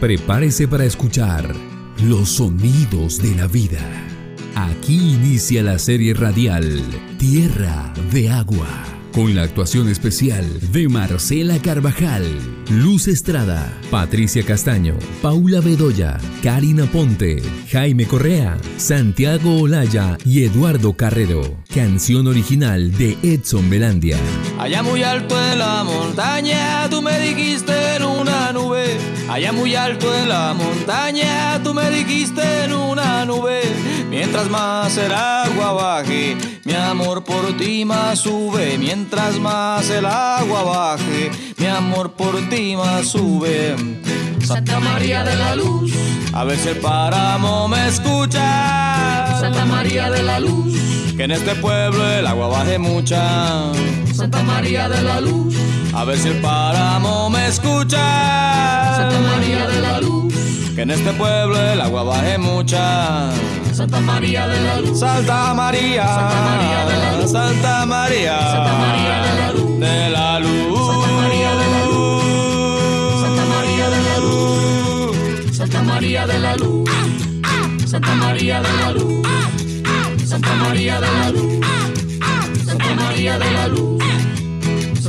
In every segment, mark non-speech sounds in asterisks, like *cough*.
Prepárese para escuchar los sonidos de la vida. Aquí inicia la serie radial Tierra de Agua, con la actuación especial de Marcela Carvajal, Luz Estrada, Patricia Castaño, Paula Bedoya, Karina Ponte, Jaime Correa, Santiago Olaya y Eduardo Carrero. Canción original de Edson Belandia. Allá muy alto en la montaña, tú me dijiste en una nube. Allá muy alto en la montaña, tú me dijiste en una nube. Mientras más el agua baje, mi amor por ti más sube. Mientras más el agua baje, mi amor por ti más sube. Santa María de la Luz, a ver si el páramo me escucha. Santa María de la Luz, que en este pueblo el agua baje mucha. Santa María de la Luz, a ver si el páramo me escucha. Santa María de la Luz, que en este pueblo el agua baje mucha. Santa María de la Luz, Santa María, Santa María de la Luz, Santa María, Santa María de la Luz, de la Luz, Santa María de la Luz, Santa María de la Luz, Santa María de la Luz, Santa María de la Luz, Santa María de la Luz, Santa María de la Luz.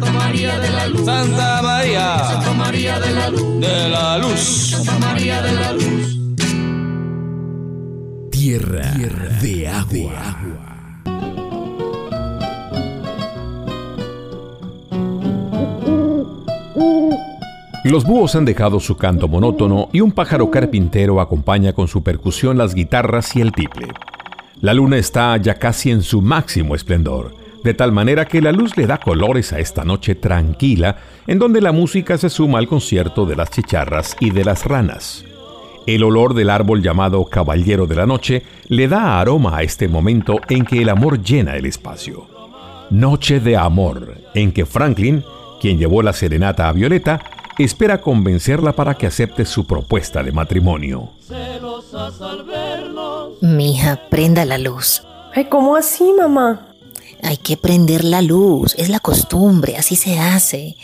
Santa María de la Luz. Santa María. Santa María de la Luz. De la Luz. Santa María de la Luz. Tierra, de agua. Los búhos han dejado su canto monótono y un pájaro carpintero acompaña con su percusión las guitarras y el tiple. La luna está ya casi en su máximo esplendor, de tal manera que la luz le da colores a esta noche tranquila, en donde la música se suma al concierto de las chicharras y de las ranas. El olor del árbol llamado Caballero de la Noche le da aroma a este momento en que el amor llena el espacio. Noche de amor, en que Franklin, quien llevó la serenata a Violeta, espera convencerla para que acepte su propuesta de matrimonio. Mija, prenda la luz. Ay, ¿cómo así, mamá? Hay que prender la luz, es la costumbre, así se hace.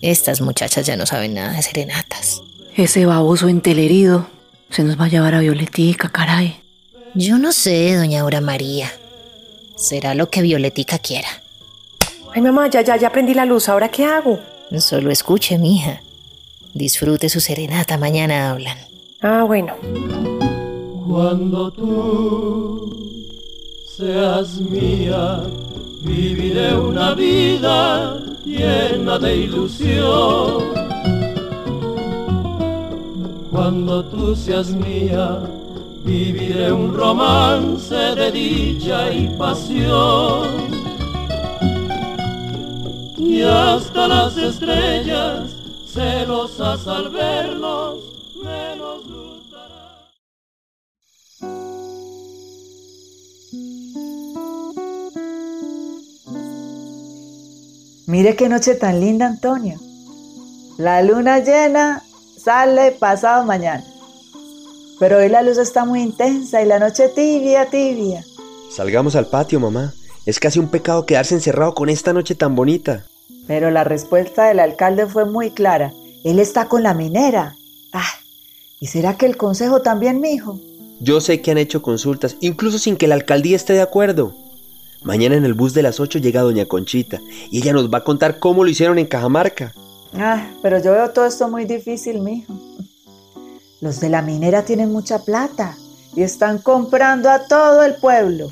Estas muchachas ya no saben nada de serenatas. Ese baboso entelerido se nos va a llevar a Violetica, caray. Yo no sé, doña Aura María. Será lo que Violetica quiera. Ay, mamá, ya, ya, ya prendí la luz. ¿Ahora qué hago? Solo escuche, mija. Disfrute su serenata, mañana hablan. Ah, bueno. Cuando tú seas mía, viviré una vida llena de ilusión. Cuando tú seas mía, viviré un romance de dicha y pasión. Y hasta las estrellas, celosas al vernos, Mire qué noche tan linda, Antonio. La luna llena sale pasado mañana. Pero hoy la luz está muy intensa y la noche tibia, tibia. Salgamos al patio, mamá. Es casi un pecado quedarse encerrado con esta noche tan bonita. Pero la respuesta del alcalde fue muy clara. Él está con la minera. Ah, ¿y será que el consejo también, mijo? Yo sé que han hecho consultas, incluso sin que la alcaldía esté de acuerdo. Mañana en el bus de las 8 llega doña Conchita y ella nos va a contar cómo lo hicieron en Cajamarca. Ah, pero yo veo todo esto muy difícil, mijo. Los de la minera tienen mucha plata y están comprando a todo el pueblo.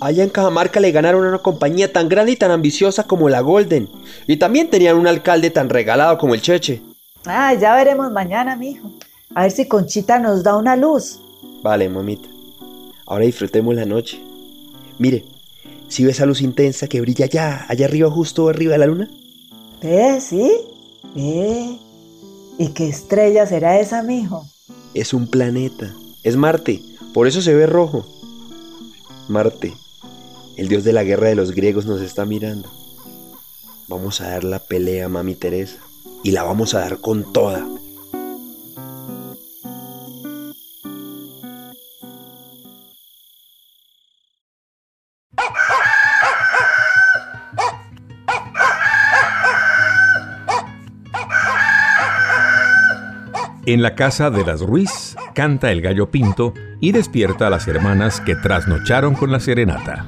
Allá en Cajamarca le ganaron a una compañía tan grande y tan ambiciosa como la Golden. Y también tenían un alcalde tan regalado como el Cheche. Ah, ya veremos mañana, mijo. A ver si Conchita nos da una luz. Vale, mamita. Ahora disfrutemos la noche. Mire, ¿si ve esa luz intensa que brilla allá, allá arriba, justo arriba de la luna? ¿Ve? ¿Sí? ¿Ve? ¿Y qué estrella será esa, mijo? Es un planeta. Es Marte. Por eso se ve rojo. Marte, el dios de la guerra de los griegos, nos está mirando. Vamos a dar la pelea, mami Teresa. Y la vamos a dar con toda. En la casa de las Ruiz canta el gallo pinto y despierta a las hermanas que trasnocharon con la serenata.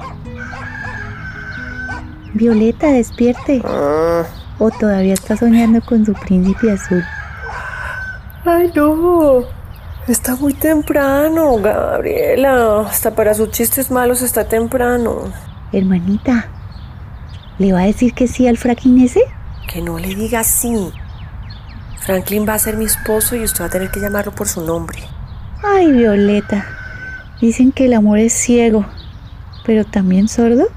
Violeta, despierte. ¿O todavía está soñando con su príncipe azul? Ay, no. Está muy temprano, Gabriela. Hasta para sus chistes malos está temprano. Hermanita, ¿le va a decir que sí al fracking ese? Que no le diga sí. Franklin va a ser mi esposo y usted va a tener que llamarlo por su nombre. Ay, Violeta. Dicen que el amor es ciego, pero también sordo.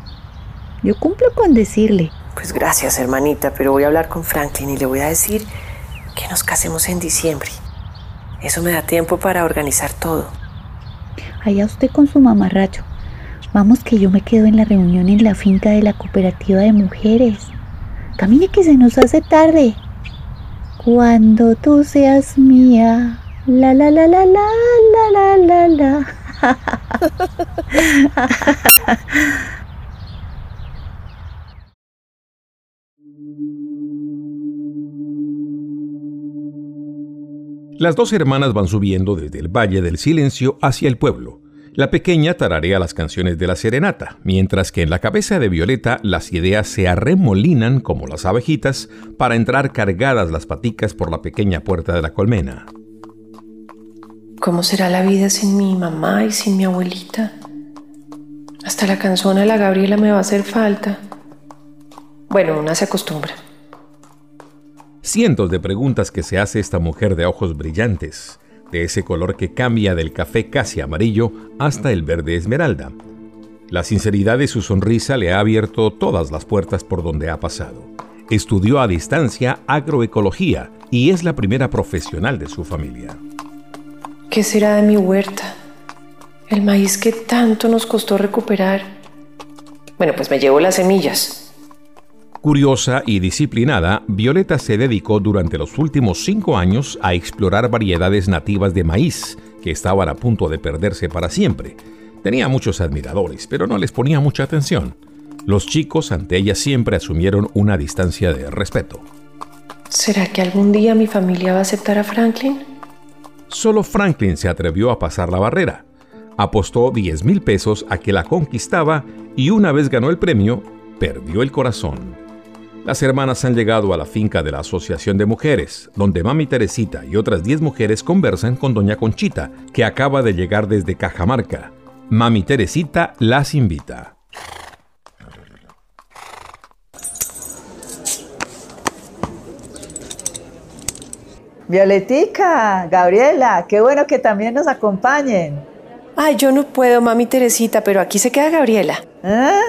Yo cumplo con decirle. Pues gracias, hermanita, pero voy a hablar con Franklin y le voy a decir que nos casemos en diciembre. Eso me da tiempo para organizar todo. Allá usted con su mamarracho. Vamos que yo me quedo en la reunión en la finca de la cooperativa de mujeres. Camine que se nos hace tarde. Cuando tú seas mía. La la la la la la la la la. Las dos hermanas van subiendo desde el Valle del Silencio hacia el pueblo. La pequeña tararea las canciones de la serenata, mientras que en la cabeza de Violeta las ideas se arremolinan como las abejitas para entrar cargadas las paticas por la pequeña puerta de la colmena. ¿Cómo será la vida sin mi mamá y sin mi abuelita? Hasta la canción de la Gabriela me va a hacer falta. Bueno, una se acostumbra. Cientos de preguntas que se hace esta mujer de ojos brillantes, de ese color que cambia del café casi amarillo hasta el verde esmeralda. La sinceridad de su sonrisa le ha abierto todas las puertas por donde ha pasado. Estudió a distancia agroecología y es la primera profesional de su familia. ¿Qué será de mi huerta? El maíz que tanto nos costó recuperar. Bueno, pues me llevo las semillas. Curiosa y disciplinada, Violeta se dedicó durante los últimos cinco años a explorar variedades nativas de maíz que estaban a punto de perderse para siempre. Tenía muchos admiradores, pero no les ponía mucha atención. Los chicos ante ella siempre asumieron una distancia de respeto. ¿Será que algún día mi familia va a aceptar a Franklin? Solo Franklin se atrevió a pasar la barrera. Apostó 10 mil pesos a que la conquistaba y una vez ganó el premio, perdió el corazón. Las hermanas han llegado a la finca de la Asociación de Mujeres, donde Mami Teresita y otras 10 mujeres conversan con Doña Conchita, que acaba de llegar desde Cajamarca. Mami Teresita las invita. Violetica, Gabriela, qué bueno que también nos acompañen. Ay, yo no puedo, mami Teresita, pero aquí se queda Gabriela. ¿Ah?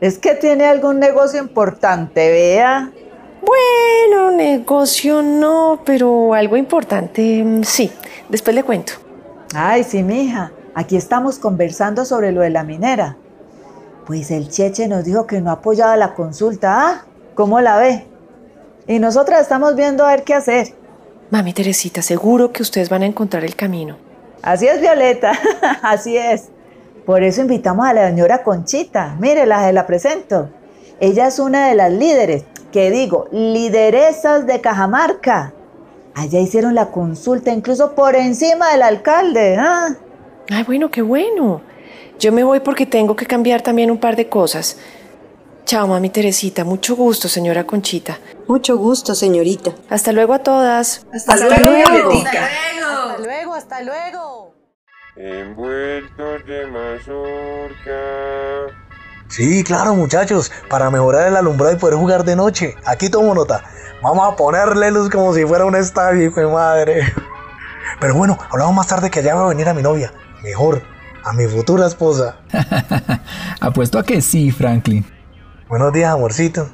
Es que tiene algún negocio importante, vea. Bueno, negocio no, pero algo importante mm, sí. Después le cuento. Ay, sí, mija. Aquí estamos conversando sobre lo de la minera. Pues el Cheche nos dijo que no apoyaba la consulta. ¿Ah? ¿Cómo la ve? Y nosotras estamos viendo a ver qué hacer. Mami Teresita, seguro que ustedes van a encontrar el camino. Así es, Violeta. *laughs* Así es. Por eso invitamos a la señora Conchita. Mire, la, la presento. Ella es una de las líderes, que digo, lideresas de Cajamarca. Allá hicieron la consulta incluso por encima del alcalde. ¿ah? Ay, bueno, qué bueno. Yo me voy porque tengo que cambiar también un par de cosas. Chao, mami Teresita. Mucho gusto, señora Conchita. Mucho gusto, señorita. Hasta luego a todas. Hasta, hasta luego. luego. Hasta luego, hasta luego. Envueltos de mazorca. Sí, claro, muchachos. Para mejorar el alumbrado y poder jugar de noche. Aquí tomo nota. Vamos a ponerle luz como si fuera un estadio, hijo de madre. Pero bueno, hablamos más tarde que allá va a venir a mi novia. Mejor, a mi futura esposa. *laughs* Apuesto a que sí, Franklin. Buenos días, amorcito.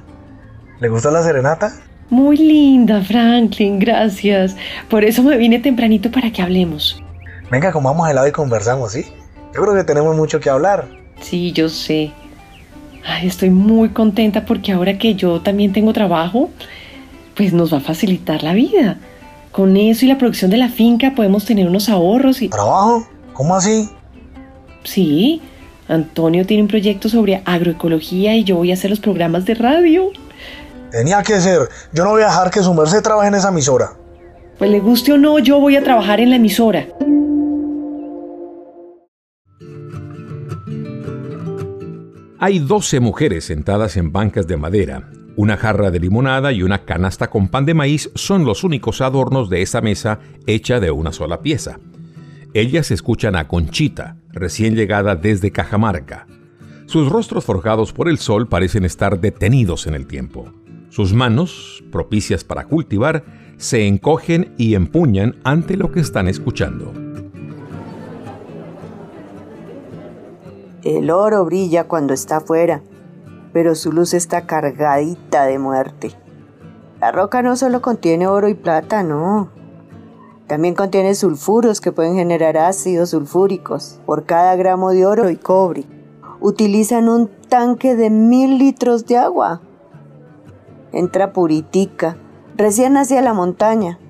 ¿Le gustó la serenata? Muy linda, Franklin, gracias. Por eso me vine tempranito para que hablemos. Venga, comamos helado y conversamos, ¿sí? Yo creo que tenemos mucho que hablar. Sí, yo sé. Ay, estoy muy contenta porque ahora que yo también tengo trabajo, pues nos va a facilitar la vida. Con eso y la producción de la finca podemos tener unos ahorros y... ¿Trabajo? ¿Cómo así? Sí, Antonio tiene un proyecto sobre agroecología y yo voy a hacer los programas de radio. Tenía que ser. Yo no voy a dejar que su merced trabaje en esa emisora. Pues le guste o no, yo voy a trabajar en la emisora. Hay 12 mujeres sentadas en bancas de madera. Una jarra de limonada y una canasta con pan de maíz son los únicos adornos de esa mesa hecha de una sola pieza. Ellas escuchan a Conchita, recién llegada desde Cajamarca. Sus rostros forjados por el sol parecen estar detenidos en el tiempo. Sus manos, propicias para cultivar, se encogen y empuñan ante lo que están escuchando. El oro brilla cuando está afuera, pero su luz está cargadita de muerte. La roca no solo contiene oro y plata, no. También contiene sulfuros que pueden generar ácidos sulfúricos por cada gramo de oro y cobre. Utilizan un tanque de mil litros de agua. Entra puritica, recién hacia la montaña,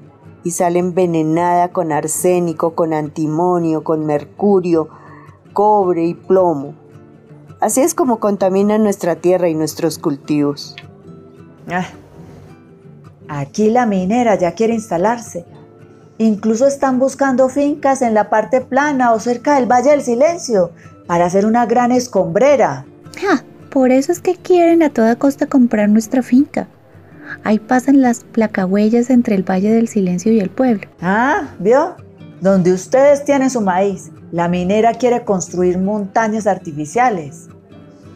y sale envenenada con arsénico, con antimonio, con mercurio, cobre y plomo. Así es como contaminan nuestra tierra y nuestros cultivos. Ah, aquí la minera ya quiere instalarse. Incluso están buscando fincas en la parte plana o cerca del Valle del Silencio para hacer una gran escombrera. Ja, por eso es que quieren a toda costa comprar nuestra finca. Ahí pasan las placahuellas entre el Valle del Silencio y el pueblo. Ah, ¿vio? Donde ustedes tienen su maíz, la minera quiere construir montañas artificiales,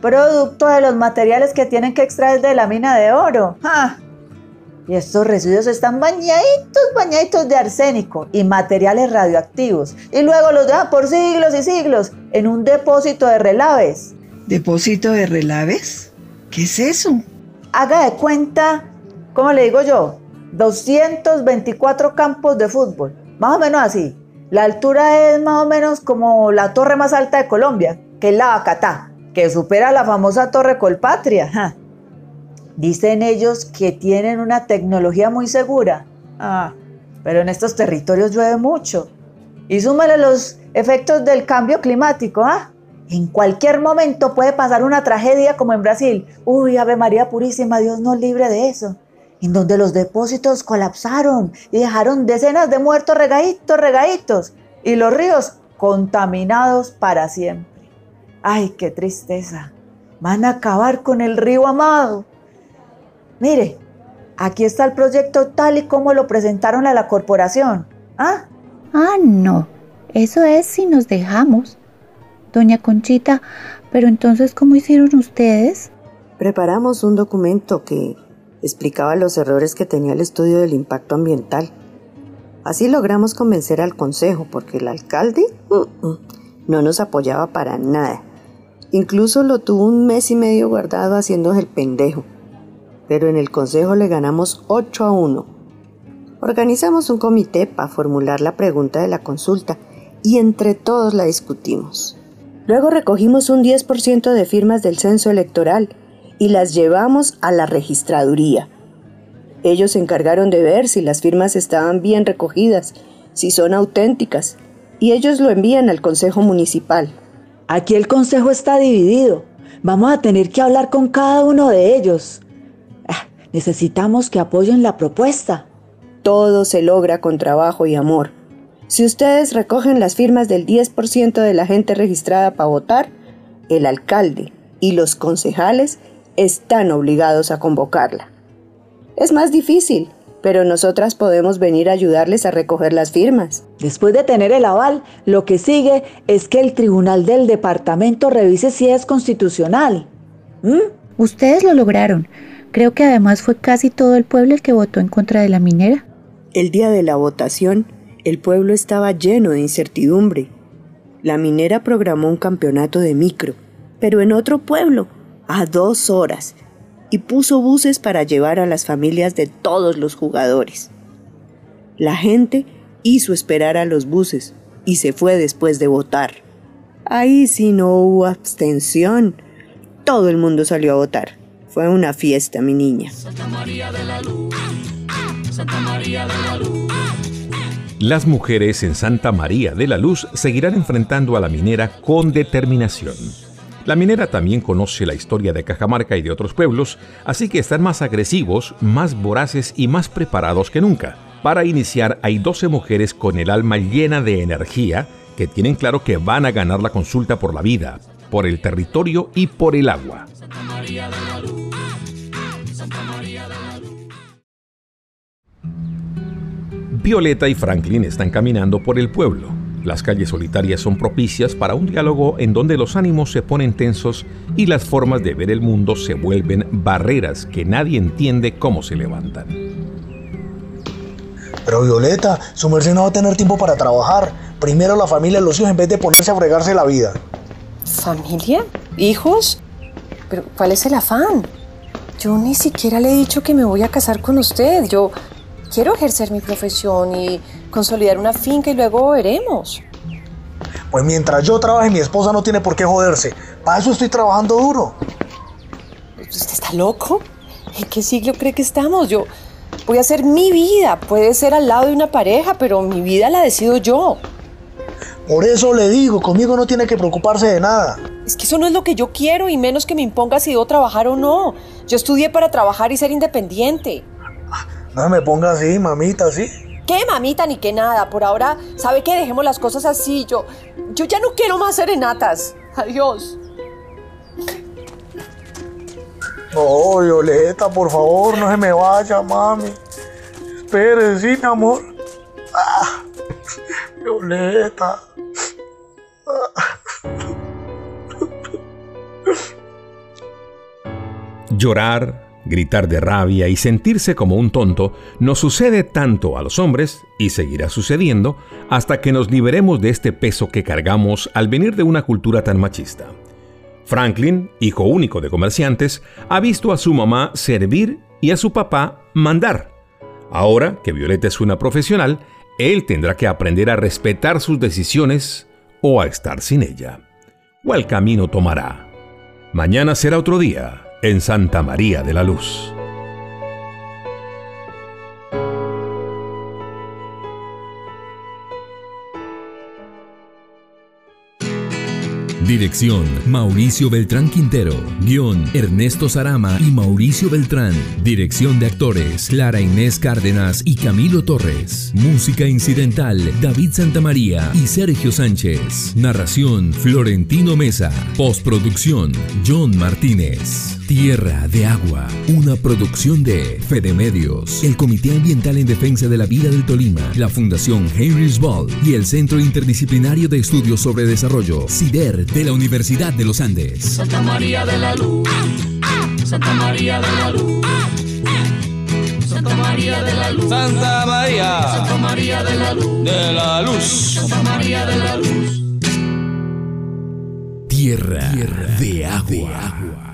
producto de los materiales que tienen que extraer de la mina de oro. ¡Ah! Y estos residuos están bañaditos, bañaditos de arsénico y materiales radioactivos. Y luego los dejan por siglos y siglos en un depósito de relaves. ¿Depósito de relaves? ¿Qué es eso? Haga de cuenta, ¿cómo le digo yo? 224 campos de fútbol. Más o menos así. La altura es más o menos como la torre más alta de Colombia, que es la Bacatá, que supera la famosa Torre Colpatria. Ja. Dicen ellos que tienen una tecnología muy segura. Ah, pero en estos territorios llueve mucho. Y súmale los efectos del cambio climático, ¿ah? En cualquier momento puede pasar una tragedia como en Brasil. Uy, Ave María Purísima, Dios nos libre de eso. En donde los depósitos colapsaron y dejaron decenas de muertos regaditos, regaditos. Y los ríos contaminados para siempre. Ay, qué tristeza. Van a acabar con el río amado. Mire, aquí está el proyecto tal y como lo presentaron a la corporación. ¿Ah? Ah, no. Eso es si nos dejamos. Doña Conchita, pero entonces, ¿cómo hicieron ustedes? Preparamos un documento que explicaba los errores que tenía el estudio del impacto ambiental. Así logramos convencer al consejo porque el alcalde uh, uh, no nos apoyaba para nada. Incluso lo tuvo un mes y medio guardado haciendo el pendejo. Pero en el consejo le ganamos 8 a 1. Organizamos un comité para formular la pregunta de la consulta y entre todos la discutimos. Luego recogimos un 10% de firmas del censo electoral y las llevamos a la registraduría. Ellos se encargaron de ver si las firmas estaban bien recogidas, si son auténticas, y ellos lo envían al Consejo Municipal. Aquí el Consejo está dividido. Vamos a tener que hablar con cada uno de ellos. Ah, necesitamos que apoyen la propuesta. Todo se logra con trabajo y amor. Si ustedes recogen las firmas del 10% de la gente registrada para votar, el alcalde y los concejales están obligados a convocarla. Es más difícil, pero nosotras podemos venir a ayudarles a recoger las firmas. Después de tener el aval, lo que sigue es que el tribunal del departamento revise si es constitucional. ¿Mm? Ustedes lo lograron. Creo que además fue casi todo el pueblo el que votó en contra de la minera. El día de la votación, el pueblo estaba lleno de incertidumbre. La minera programó un campeonato de micro, pero en otro pueblo, a dos horas, y puso buses para llevar a las familias de todos los jugadores. La gente hizo esperar a los buses y se fue después de votar. Ahí sí no hubo abstención. Todo el mundo salió a votar. Fue una fiesta, mi niña. Santa María de la Luz, Santa María de la Luz. Las mujeres en Santa María de la Luz seguirán enfrentando a la minera con determinación. La minera también conoce la historia de Cajamarca y de otros pueblos, así que están más agresivos, más voraces y más preparados que nunca Para iniciar hay 12 mujeres con el alma llena de energía que tienen claro que van a ganar la consulta por la vida, por el territorio y por el agua. Violeta y Franklin están caminando por el pueblo. Las calles solitarias son propicias para un diálogo en donde los ánimos se ponen tensos y las formas de ver el mundo se vuelven barreras que nadie entiende cómo se levantan. Pero Violeta, su merced no va a tener tiempo para trabajar. Primero la familia, los hijos, en vez de ponerse a fregarse la vida. ¿Familia? ¿Hijos? ¿Pero cuál es el afán? Yo ni siquiera le he dicho que me voy a casar con usted. Yo quiero ejercer mi profesión y consolidar una finca y luego veremos. Pues mientras yo trabaje, mi esposa no tiene por qué joderse. Para eso estoy trabajando duro. ¿Usted está loco? ¿En qué siglo cree que estamos? Yo voy a hacer mi vida. Puede ser al lado de una pareja, pero mi vida la decido yo. Por eso le digo, conmigo no tiene que preocuparse de nada. Es que eso no es lo que yo quiero y menos que me imponga si debo trabajar o no. Yo estudié para trabajar y ser independiente. No me ponga así, mamita, ¿sí? ¿Qué mamita ni qué nada? Por ahora, ¿sabe qué? Dejemos las cosas así. Yo, yo ya no quiero más serenatas. Adiós. No, Violeta, por favor, no se me vaya, mami. Espere, sí, mi amor. Ah, Violeta. Llorar, gritar de rabia y sentirse como un tonto nos sucede tanto a los hombres y seguirá sucediendo hasta que nos liberemos de este peso que cargamos al venir de una cultura tan machista. Franklin, hijo único de comerciantes, ha visto a su mamá servir y a su papá mandar. Ahora que Violeta es una profesional, él tendrá que aprender a respetar sus decisiones o a estar sin ella. ¿Cuál camino tomará? Mañana será otro día en Santa María de la Luz. Dirección Mauricio Beltrán Quintero. Guión Ernesto Sarama y Mauricio Beltrán. Dirección de actores Clara Inés Cárdenas y Camilo Torres. Música incidental David Santamaría y Sergio Sánchez. Narración Florentino Mesa. Postproducción John Martínez. Tierra de Agua. Una producción de Fede Medios, el Comité Ambiental en Defensa de la Vida del Tolima, la Fundación Heinrich Ball y el Centro Interdisciplinario de Estudios sobre Desarrollo, CIDER, de la Universidad de los Andes. Santa María de la Luz. Santa María de la Luz. Santa María de la Luz. Santa María. Santa María de la Luz. De la Luz. Santa María de la Luz. Tierra, de agua.